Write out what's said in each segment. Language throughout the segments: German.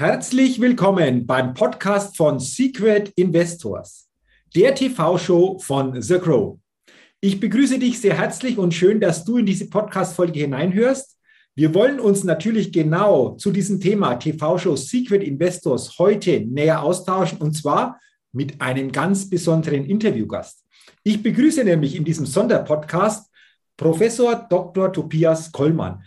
Herzlich willkommen beim Podcast von Secret Investors, der TV-Show von The Crow. Ich begrüße dich sehr herzlich und schön, dass du in diese Podcast-Folge hineinhörst. Wir wollen uns natürlich genau zu diesem Thema TV-Show Secret Investors heute näher austauschen und zwar mit einem ganz besonderen Interviewgast. Ich begrüße nämlich in diesem Sonderpodcast Professor Dr. Tobias Kollmann.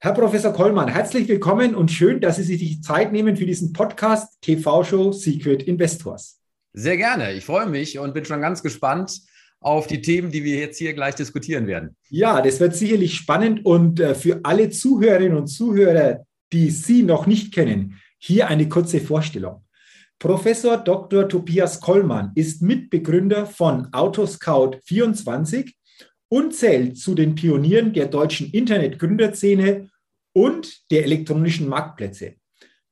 Herr Professor Kollmann, herzlich willkommen und schön, dass Sie sich die Zeit nehmen für diesen Podcast TV-Show Secret Investors. Sehr gerne. Ich freue mich und bin schon ganz gespannt auf die Themen, die wir jetzt hier gleich diskutieren werden. Ja, das wird sicherlich spannend und äh, für alle Zuhörerinnen und Zuhörer, die Sie noch nicht kennen, hier eine kurze Vorstellung. Professor Dr. Tobias Kollmann ist Mitbegründer von Autoscout24 und zählt zu den Pionieren der deutschen Internetgründerszene und der elektronischen Marktplätze.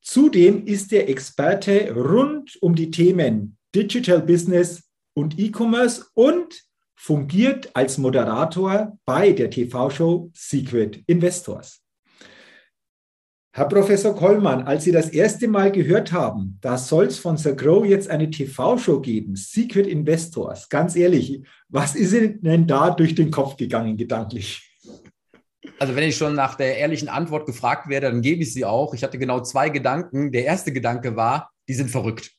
Zudem ist er Experte rund um die Themen Digital Business und E-Commerce und fungiert als Moderator bei der TV-Show Secret Investors. Herr Professor Kollmann, als Sie das erste Mal gehört haben, da soll es von Sir Grow jetzt eine TV-Show geben, Secret Investors. Ganz ehrlich, was ist Ihnen denn da durch den Kopf gegangen, gedanklich? Also wenn ich schon nach der ehrlichen Antwort gefragt werde, dann gebe ich sie auch. Ich hatte genau zwei Gedanken. Der erste Gedanke war, die sind verrückt.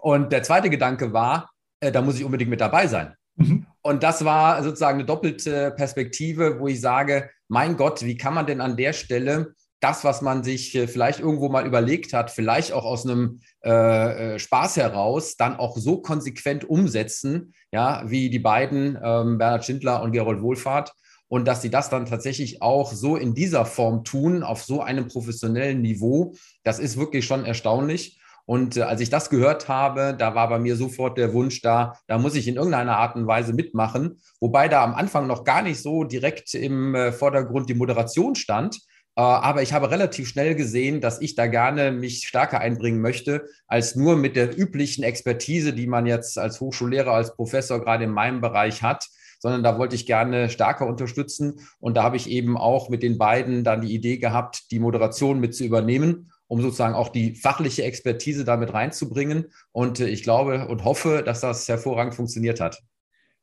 Und der zweite Gedanke war, äh, da muss ich unbedingt mit dabei sein. Mhm. Und das war sozusagen eine doppelte Perspektive, wo ich sage, mein Gott, wie kann man denn an der Stelle das, was man sich äh, vielleicht irgendwo mal überlegt hat, vielleicht auch aus einem äh, äh, Spaß heraus, dann auch so konsequent umsetzen, ja, wie die beiden, ähm, Bernhard Schindler und Gerold Wohlfahrt. Und dass sie das dann tatsächlich auch so in dieser Form tun, auf so einem professionellen Niveau, das ist wirklich schon erstaunlich. Und äh, als ich das gehört habe, da war bei mir sofort der Wunsch da, da muss ich in irgendeiner Art und Weise mitmachen. Wobei da am Anfang noch gar nicht so direkt im äh, Vordergrund die Moderation stand, aber ich habe relativ schnell gesehen, dass ich da gerne mich stärker einbringen möchte, als nur mit der üblichen Expertise, die man jetzt als Hochschullehrer, als Professor gerade in meinem Bereich hat, sondern da wollte ich gerne stärker unterstützen. Und da habe ich eben auch mit den beiden dann die Idee gehabt, die Moderation mit zu übernehmen, um sozusagen auch die fachliche Expertise damit reinzubringen. Und äh, ich glaube und hoffe, dass das hervorragend funktioniert hat.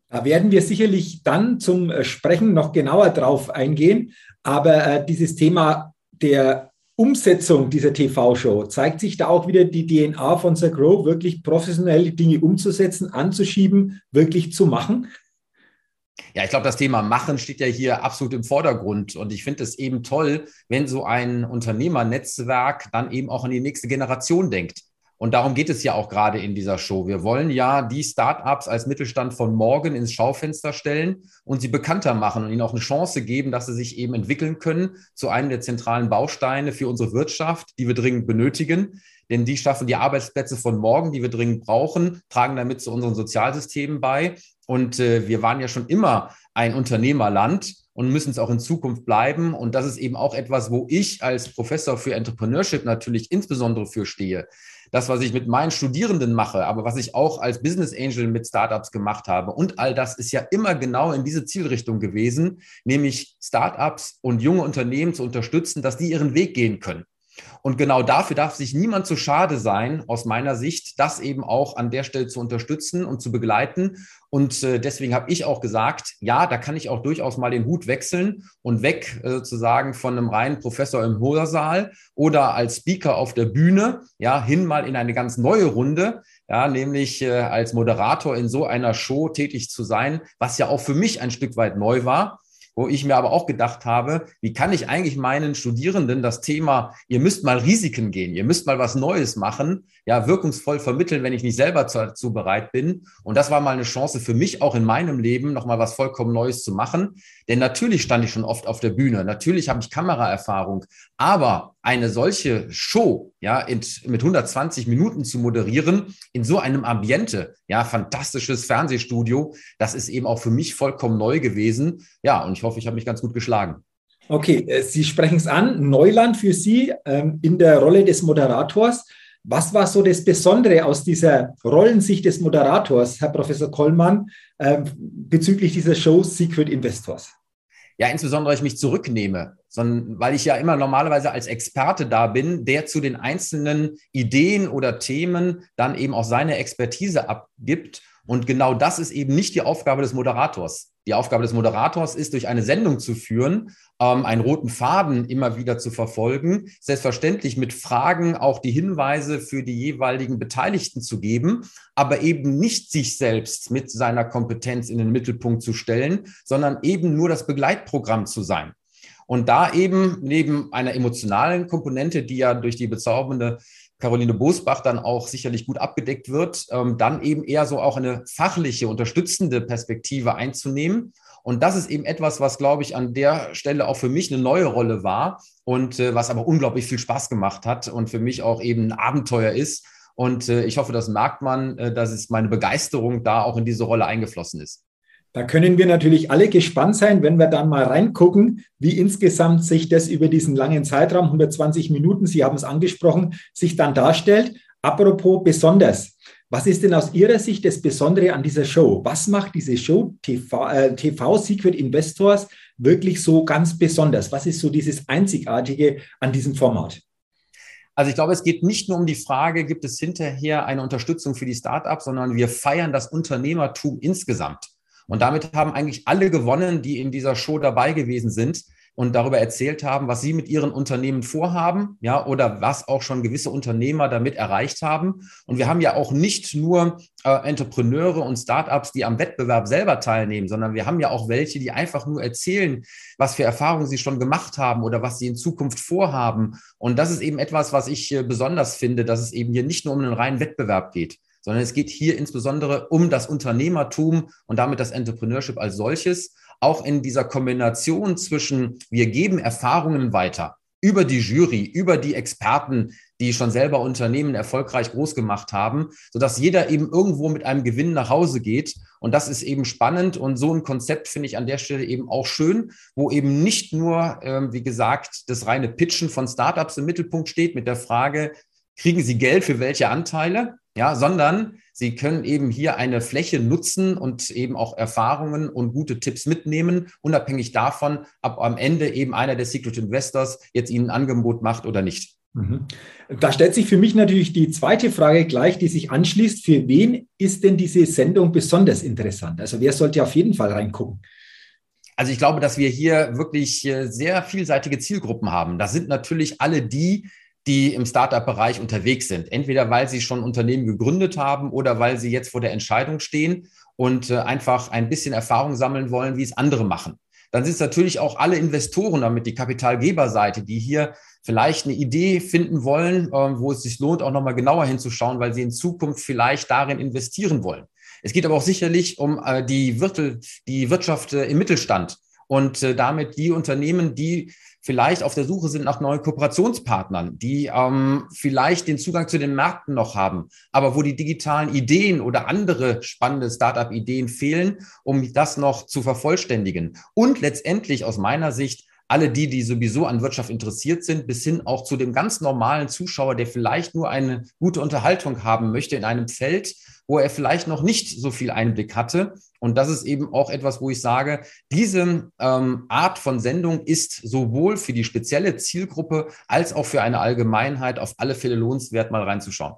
Da werden wir sicherlich dann zum äh, Sprechen noch genauer drauf eingehen. Aber äh, dieses Thema der Umsetzung dieser TV-Show zeigt sich da auch wieder die DNA von Sir Grow, wirklich professionell Dinge umzusetzen, anzuschieben, wirklich zu machen. Ja, ich glaube, das Thema Machen steht ja hier absolut im Vordergrund. Und ich finde es eben toll, wenn so ein Unternehmernetzwerk dann eben auch an die nächste Generation denkt. Und darum geht es ja auch gerade in dieser Show. Wir wollen ja die Startups als Mittelstand von morgen ins Schaufenster stellen und sie bekannter machen und ihnen auch eine Chance geben, dass sie sich eben entwickeln können zu einem der zentralen Bausteine für unsere Wirtschaft, die wir dringend benötigen. Denn die schaffen die Arbeitsplätze von morgen, die wir dringend brauchen, tragen damit zu unseren Sozialsystemen bei. Und äh, wir waren ja schon immer ein Unternehmerland und müssen es auch in Zukunft bleiben. Und das ist eben auch etwas, wo ich als Professor für Entrepreneurship natürlich insbesondere für stehe das, was ich mit meinen Studierenden mache, aber was ich auch als Business Angel mit Startups gemacht habe. Und all das ist ja immer genau in diese Zielrichtung gewesen, nämlich Startups und junge Unternehmen zu unterstützen, dass die ihren Weg gehen können. Und genau dafür darf sich niemand zu schade sein, aus meiner Sicht, das eben auch an der Stelle zu unterstützen und zu begleiten. Und äh, deswegen habe ich auch gesagt, ja, da kann ich auch durchaus mal den Hut wechseln und weg äh, sozusagen von einem reinen Professor im Hörsaal oder als Speaker auf der Bühne, ja, hin mal in eine ganz neue Runde, ja, nämlich äh, als Moderator in so einer Show tätig zu sein, was ja auch für mich ein Stück weit neu war wo ich mir aber auch gedacht habe, wie kann ich eigentlich meinen Studierenden das Thema, ihr müsst mal Risiken gehen, ihr müsst mal was Neues machen, ja, wirkungsvoll vermitteln, wenn ich nicht selber dazu bereit bin. Und das war mal eine Chance für mich auch in meinem Leben, nochmal was vollkommen Neues zu machen. Denn natürlich stand ich schon oft auf der Bühne, natürlich habe ich Kameraerfahrung, aber eine solche Show, ja, in, mit 120 Minuten zu moderieren, in so einem Ambiente, ja, fantastisches Fernsehstudio, das ist eben auch für mich vollkommen neu gewesen. Ja, und ich hoffe, ich habe mich ganz gut geschlagen. Okay, äh, Sie sprechen es an, Neuland für Sie ähm, in der Rolle des Moderators. Was war so das Besondere aus dieser Rollensicht des Moderators, Herr Professor Kollmann, äh, bezüglich dieser Show Secret Investors? Ja, insbesondere ich mich zurücknehme, sondern weil ich ja immer normalerweise als Experte da bin, der zu den einzelnen Ideen oder Themen dann eben auch seine Expertise abgibt. Und genau das ist eben nicht die Aufgabe des Moderators. Die Aufgabe des Moderators ist, durch eine Sendung zu führen, ähm, einen roten Faden immer wieder zu verfolgen, selbstverständlich mit Fragen auch die Hinweise für die jeweiligen Beteiligten zu geben, aber eben nicht sich selbst mit seiner Kompetenz in den Mittelpunkt zu stellen, sondern eben nur das Begleitprogramm zu sein. Und da eben neben einer emotionalen Komponente, die ja durch die bezaubernde Caroline Bosbach dann auch sicherlich gut abgedeckt wird, ähm, dann eben eher so auch eine fachliche, unterstützende Perspektive einzunehmen. Und das ist eben etwas, was, glaube ich, an der Stelle auch für mich eine neue Rolle war und äh, was aber unglaublich viel Spaß gemacht hat und für mich auch eben ein Abenteuer ist. Und äh, ich hoffe, das merkt man, äh, dass es meine Begeisterung da auch in diese Rolle eingeflossen ist. Da können wir natürlich alle gespannt sein, wenn wir dann mal reingucken, wie insgesamt sich das über diesen langen Zeitraum, 120 Minuten, Sie haben es angesprochen, sich dann darstellt. Apropos besonders. Was ist denn aus Ihrer Sicht das Besondere an dieser Show? Was macht diese Show TV, äh, TV Secret Investors wirklich so ganz besonders? Was ist so dieses Einzigartige an diesem Format? Also ich glaube, es geht nicht nur um die Frage, gibt es hinterher eine Unterstützung für die Startups, sondern wir feiern das Unternehmertum insgesamt. Und damit haben eigentlich alle gewonnen, die in dieser Show dabei gewesen sind und darüber erzählt haben, was sie mit ihren Unternehmen vorhaben, ja, oder was auch schon gewisse Unternehmer damit erreicht haben. Und wir haben ja auch nicht nur äh, Entrepreneure und Startups, die am Wettbewerb selber teilnehmen, sondern wir haben ja auch welche, die einfach nur erzählen, was für Erfahrungen sie schon gemacht haben oder was sie in Zukunft vorhaben. Und das ist eben etwas, was ich äh, besonders finde, dass es eben hier nicht nur um einen reinen Wettbewerb geht, sondern es geht hier insbesondere um das Unternehmertum und damit das Entrepreneurship als solches, auch in dieser Kombination zwischen wir geben Erfahrungen weiter über die Jury, über die Experten, die schon selber Unternehmen erfolgreich groß gemacht haben, sodass jeder eben irgendwo mit einem Gewinn nach Hause geht. Und das ist eben spannend. Und so ein Konzept finde ich an der Stelle eben auch schön, wo eben nicht nur, ähm, wie gesagt, das reine Pitchen von Startups im Mittelpunkt steht mit der Frage, kriegen sie Geld für welche Anteile, ja, sondern sie können eben hier eine Fläche nutzen und eben auch Erfahrungen und gute Tipps mitnehmen, unabhängig davon, ob am Ende eben einer der Secret Investors jetzt ihnen ein Angebot macht oder nicht. Mhm. Da stellt sich für mich natürlich die zweite Frage gleich, die sich anschließt. Für wen ist denn diese Sendung besonders interessant? Also wer sollte auf jeden Fall reingucken? Also ich glaube, dass wir hier wirklich äh, sehr vielseitige Zielgruppen haben. Das sind natürlich alle die, die im Startup-Bereich unterwegs sind. Entweder weil sie schon Unternehmen gegründet haben oder weil sie jetzt vor der Entscheidung stehen und äh, einfach ein bisschen Erfahrung sammeln wollen, wie es andere machen. Dann sind es natürlich auch alle Investoren, damit die Kapitalgeberseite, die hier vielleicht eine Idee finden wollen, äh, wo es sich lohnt, auch nochmal genauer hinzuschauen, weil sie in Zukunft vielleicht darin investieren wollen. Es geht aber auch sicherlich um äh, die, Wirtschaft im Mittelstand und damit die Unternehmen, die vielleicht auf der Suche sind nach neuen Kooperationspartnern, die ähm, vielleicht den Zugang zu den Märkten noch haben, aber wo die digitalen Ideen oder andere spannende Startup-Ideen fehlen, um das noch zu vervollständigen. Und letztendlich aus meiner Sicht alle die, die sowieso an Wirtschaft interessiert sind, bis hin auch zu dem ganz normalen Zuschauer, der vielleicht nur eine gute Unterhaltung haben möchte in einem Feld, wo er vielleicht noch nicht so viel Einblick hatte. Und das ist eben auch etwas, wo ich sage, diese ähm, Art von Sendung ist sowohl für die spezielle Zielgruppe als auch für eine Allgemeinheit auf alle Fälle lohnenswert, mal reinzuschauen.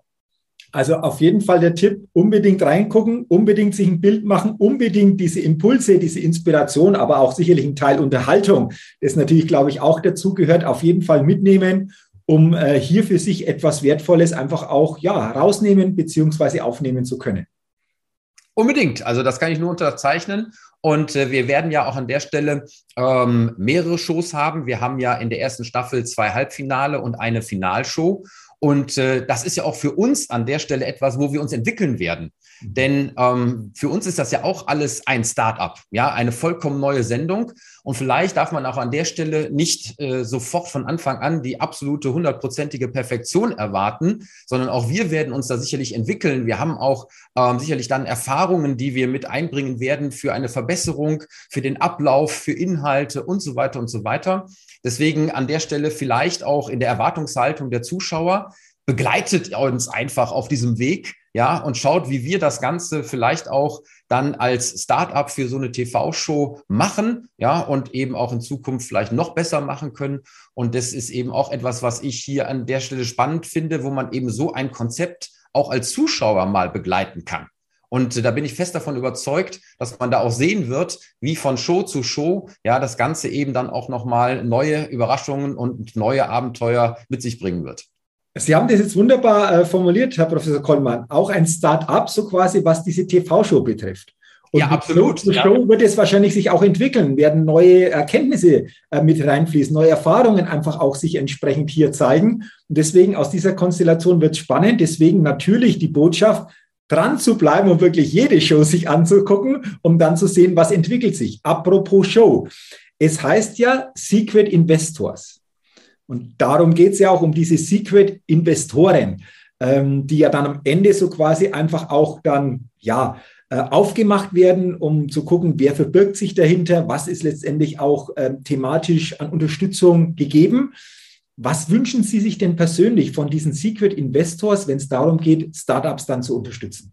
Also auf jeden Fall der Tipp, unbedingt reingucken, unbedingt sich ein Bild machen, unbedingt diese Impulse, diese Inspiration, aber auch sicherlich ein Teil Unterhaltung, das natürlich, glaube ich, auch dazu gehört, auf jeden Fall mitnehmen, um äh, hier für sich etwas Wertvolles einfach auch ja, rausnehmen bzw. aufnehmen zu können. Unbedingt. Also das kann ich nur unterzeichnen. Und äh, wir werden ja auch an der Stelle ähm, mehrere Shows haben. Wir haben ja in der ersten Staffel zwei Halbfinale und eine Finalshow. Und äh, das ist ja auch für uns an der Stelle etwas, wo wir uns entwickeln werden. Denn ähm, für uns ist das ja auch alles ein Start-up, ja, eine vollkommen neue Sendung. Und vielleicht darf man auch an der Stelle nicht äh, sofort von Anfang an die absolute hundertprozentige Perfektion erwarten, sondern auch wir werden uns da sicherlich entwickeln. Wir haben auch ähm, sicherlich dann Erfahrungen, die wir mit einbringen werden für eine Verbesserung, für den Ablauf, für Inhalte und so weiter und so weiter. Deswegen an der Stelle vielleicht auch in der Erwartungshaltung der Zuschauer begleitet uns einfach auf diesem Weg ja, und schaut, wie wir das Ganze vielleicht auch dann als Startup für so eine TV-Show machen, ja, und eben auch in Zukunft vielleicht noch besser machen können. Und das ist eben auch etwas, was ich hier an der Stelle spannend finde, wo man eben so ein Konzept auch als Zuschauer mal begleiten kann. Und da bin ich fest davon überzeugt, dass man da auch sehen wird, wie von Show zu Show, ja, das Ganze eben dann auch nochmal neue Überraschungen und neue Abenteuer mit sich bringen wird. Sie haben das jetzt wunderbar äh, formuliert, Herr Professor Kollmann. Auch ein Start-up, so quasi, was diese TV-Show betrifft. Und ja, absolut. Show, ja. Show wird es wahrscheinlich sich auch entwickeln, werden neue Erkenntnisse äh, mit reinfließen, neue Erfahrungen einfach auch sich entsprechend hier zeigen. Und deswegen aus dieser Konstellation wird es spannend. Deswegen natürlich die Botschaft, dran zu bleiben und wirklich jede Show sich anzugucken, um dann zu sehen, was entwickelt sich. Apropos Show. Es heißt ja Secret Investors. Und darum geht es ja auch um diese Secret-Investoren, ähm, die ja dann am Ende so quasi einfach auch dann, ja, äh, aufgemacht werden, um zu gucken, wer verbirgt sich dahinter, was ist letztendlich auch äh, thematisch an Unterstützung gegeben. Was wünschen Sie sich denn persönlich von diesen Secret Investors, wenn es darum geht, Startups dann zu unterstützen?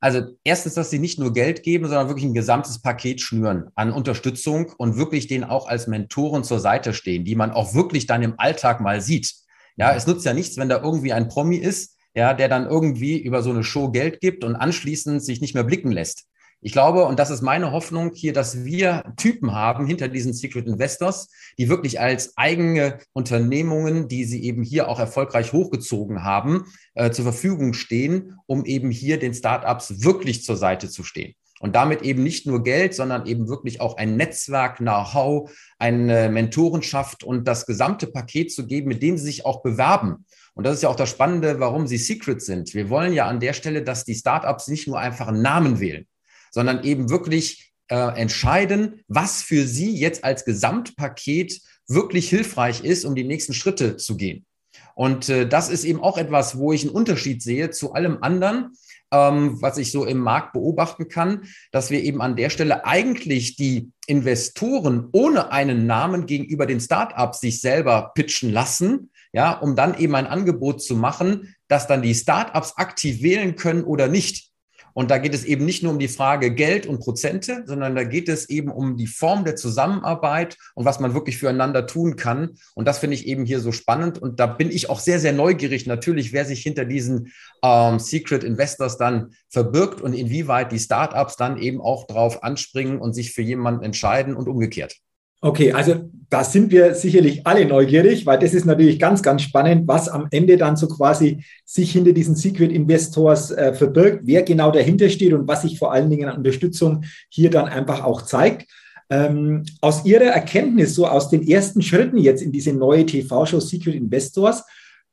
Also erstens, dass sie nicht nur Geld geben, sondern wirklich ein gesamtes Paket schnüren an Unterstützung und wirklich denen auch als Mentoren zur Seite stehen, die man auch wirklich dann im Alltag mal sieht. Ja, es nutzt ja nichts, wenn da irgendwie ein Promi ist, ja, der dann irgendwie über so eine Show Geld gibt und anschließend sich nicht mehr blicken lässt. Ich glaube, und das ist meine Hoffnung hier, dass wir Typen haben hinter diesen Secret Investors, die wirklich als eigene Unternehmungen, die sie eben hier auch erfolgreich hochgezogen haben, äh, zur Verfügung stehen, um eben hier den Startups wirklich zur Seite zu stehen. Und damit eben nicht nur Geld, sondern eben wirklich auch ein Netzwerk, Know-how, eine Mentorenschaft und das gesamte Paket zu geben, mit dem sie sich auch bewerben. Und das ist ja auch das Spannende, warum sie Secret sind. Wir wollen ja an der Stelle, dass die Startups nicht nur einfach einen Namen wählen, sondern eben wirklich äh, entscheiden, was für sie jetzt als Gesamtpaket wirklich hilfreich ist, um die nächsten Schritte zu gehen. Und äh, das ist eben auch etwas, wo ich einen Unterschied sehe zu allem anderen, ähm, was ich so im Markt beobachten kann, dass wir eben an der Stelle eigentlich die Investoren ohne einen Namen gegenüber den Startups sich selber pitchen lassen, ja, um dann eben ein Angebot zu machen, dass dann die Startups aktiv wählen können oder nicht. Und da geht es eben nicht nur um die Frage Geld und Prozente, sondern da geht es eben um die Form der Zusammenarbeit und was man wirklich füreinander tun kann. Und das finde ich eben hier so spannend. Und da bin ich auch sehr, sehr neugierig natürlich, wer sich hinter diesen ähm, Secret Investors dann verbirgt und inwieweit die Startups dann eben auch drauf anspringen und sich für jemanden entscheiden und umgekehrt. Okay, also da sind wir sicherlich alle neugierig, weil das ist natürlich ganz, ganz spannend, was am Ende dann so quasi sich hinter diesen Secret Investors äh, verbirgt, wer genau dahinter steht und was sich vor allen Dingen an Unterstützung hier dann einfach auch zeigt. Ähm, aus Ihrer Erkenntnis, so aus den ersten Schritten jetzt in diese neue TV-Show Secret Investors,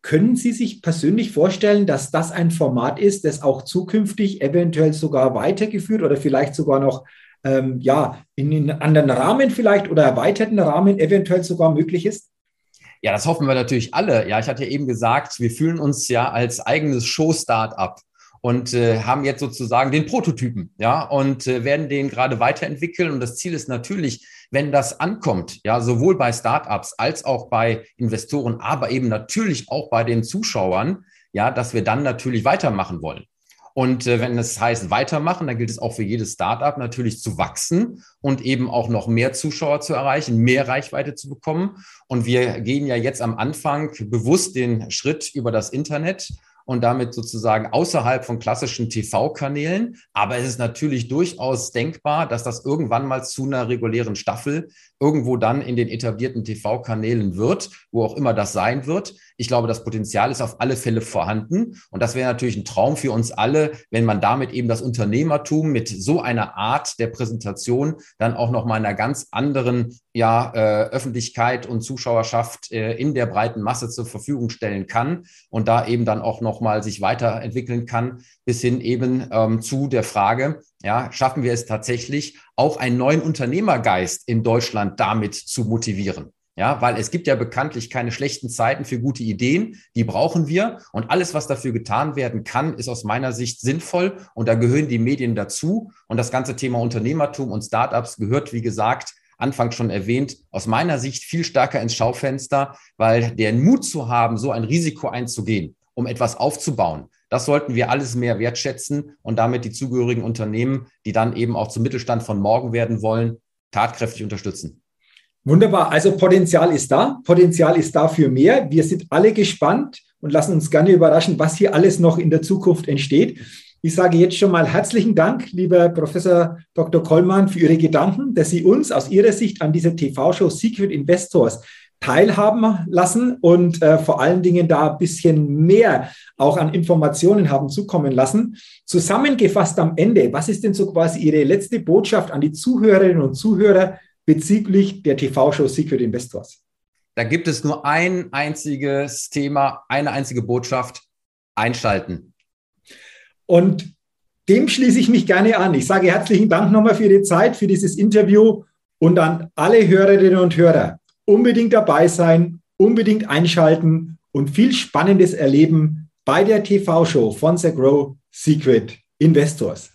können Sie sich persönlich vorstellen, dass das ein Format ist, das auch zukünftig eventuell sogar weitergeführt oder vielleicht sogar noch ähm, ja, in einen anderen Rahmen vielleicht oder erweiterten Rahmen eventuell sogar möglich ist? Ja, das hoffen wir natürlich alle. Ja, ich hatte ja eben gesagt, wir fühlen uns ja als eigenes Show-Startup und äh, haben jetzt sozusagen den Prototypen, ja, und äh, werden den gerade weiterentwickeln. Und das Ziel ist natürlich, wenn das ankommt, ja, sowohl bei Startups als auch bei Investoren, aber eben natürlich auch bei den Zuschauern, ja, dass wir dann natürlich weitermachen wollen. Und äh, wenn es heißt weitermachen, dann gilt es auch für jedes Startup natürlich zu wachsen und eben auch noch mehr Zuschauer zu erreichen, mehr Reichweite zu bekommen. Und wir gehen ja jetzt am Anfang bewusst den Schritt über das Internet und damit sozusagen außerhalb von klassischen TV-Kanälen. Aber es ist natürlich durchaus denkbar, dass das irgendwann mal zu einer regulären Staffel irgendwo dann in den etablierten TV-Kanälen wird, wo auch immer das sein wird. Ich glaube, das Potenzial ist auf alle Fälle vorhanden. Und das wäre natürlich ein Traum für uns alle, wenn man damit eben das Unternehmertum mit so einer Art der Präsentation dann auch noch mal einer ganz anderen ja, äh, Öffentlichkeit und Zuschauerschaft äh, in der breiten Masse zur Verfügung stellen kann und da eben dann auch noch mal sich weiterentwickeln kann, bis hin eben ähm, zu der Frage, ja, schaffen wir es tatsächlich, auch einen neuen Unternehmergeist in Deutschland damit zu motivieren? Ja, weil es gibt ja bekanntlich keine schlechten Zeiten für gute Ideen. Die brauchen wir. Und alles, was dafür getan werden kann, ist aus meiner Sicht sinnvoll. Und da gehören die Medien dazu. Und das ganze Thema Unternehmertum und Startups gehört, wie gesagt, anfangs schon erwähnt, aus meiner Sicht viel stärker ins Schaufenster, weil der Mut zu haben, so ein Risiko einzugehen, um etwas aufzubauen, Das sollten wir alles mehr wertschätzen und damit die zugehörigen Unternehmen, die dann eben auch zum Mittelstand von morgen werden wollen, tatkräftig unterstützen. Wunderbar. Also Potenzial ist da. Potenzial ist da für mehr. Wir sind alle gespannt und lassen uns gerne überraschen, was hier alles noch in der Zukunft entsteht. Ich sage jetzt schon mal herzlichen Dank, lieber Professor Dr. Kollmann, für Ihre Gedanken, dass Sie uns aus Ihrer Sicht an dieser TV-Show Secret Investors teilhaben lassen und äh, vor allen Dingen da ein bisschen mehr auch an Informationen haben zukommen lassen. Zusammengefasst am Ende, was ist denn so quasi Ihre letzte Botschaft an die Zuhörerinnen und Zuhörer bezüglich der TV-Show Secret Investors? Da gibt es nur ein einziges Thema, eine einzige Botschaft, einschalten. Und dem schließe ich mich gerne an. Ich sage herzlichen Dank nochmal für Ihre Zeit, für dieses Interview und an alle Hörerinnen und Hörer. Unbedingt dabei sein, unbedingt einschalten und viel Spannendes erleben bei der TV-Show von The Grow Secret Investors.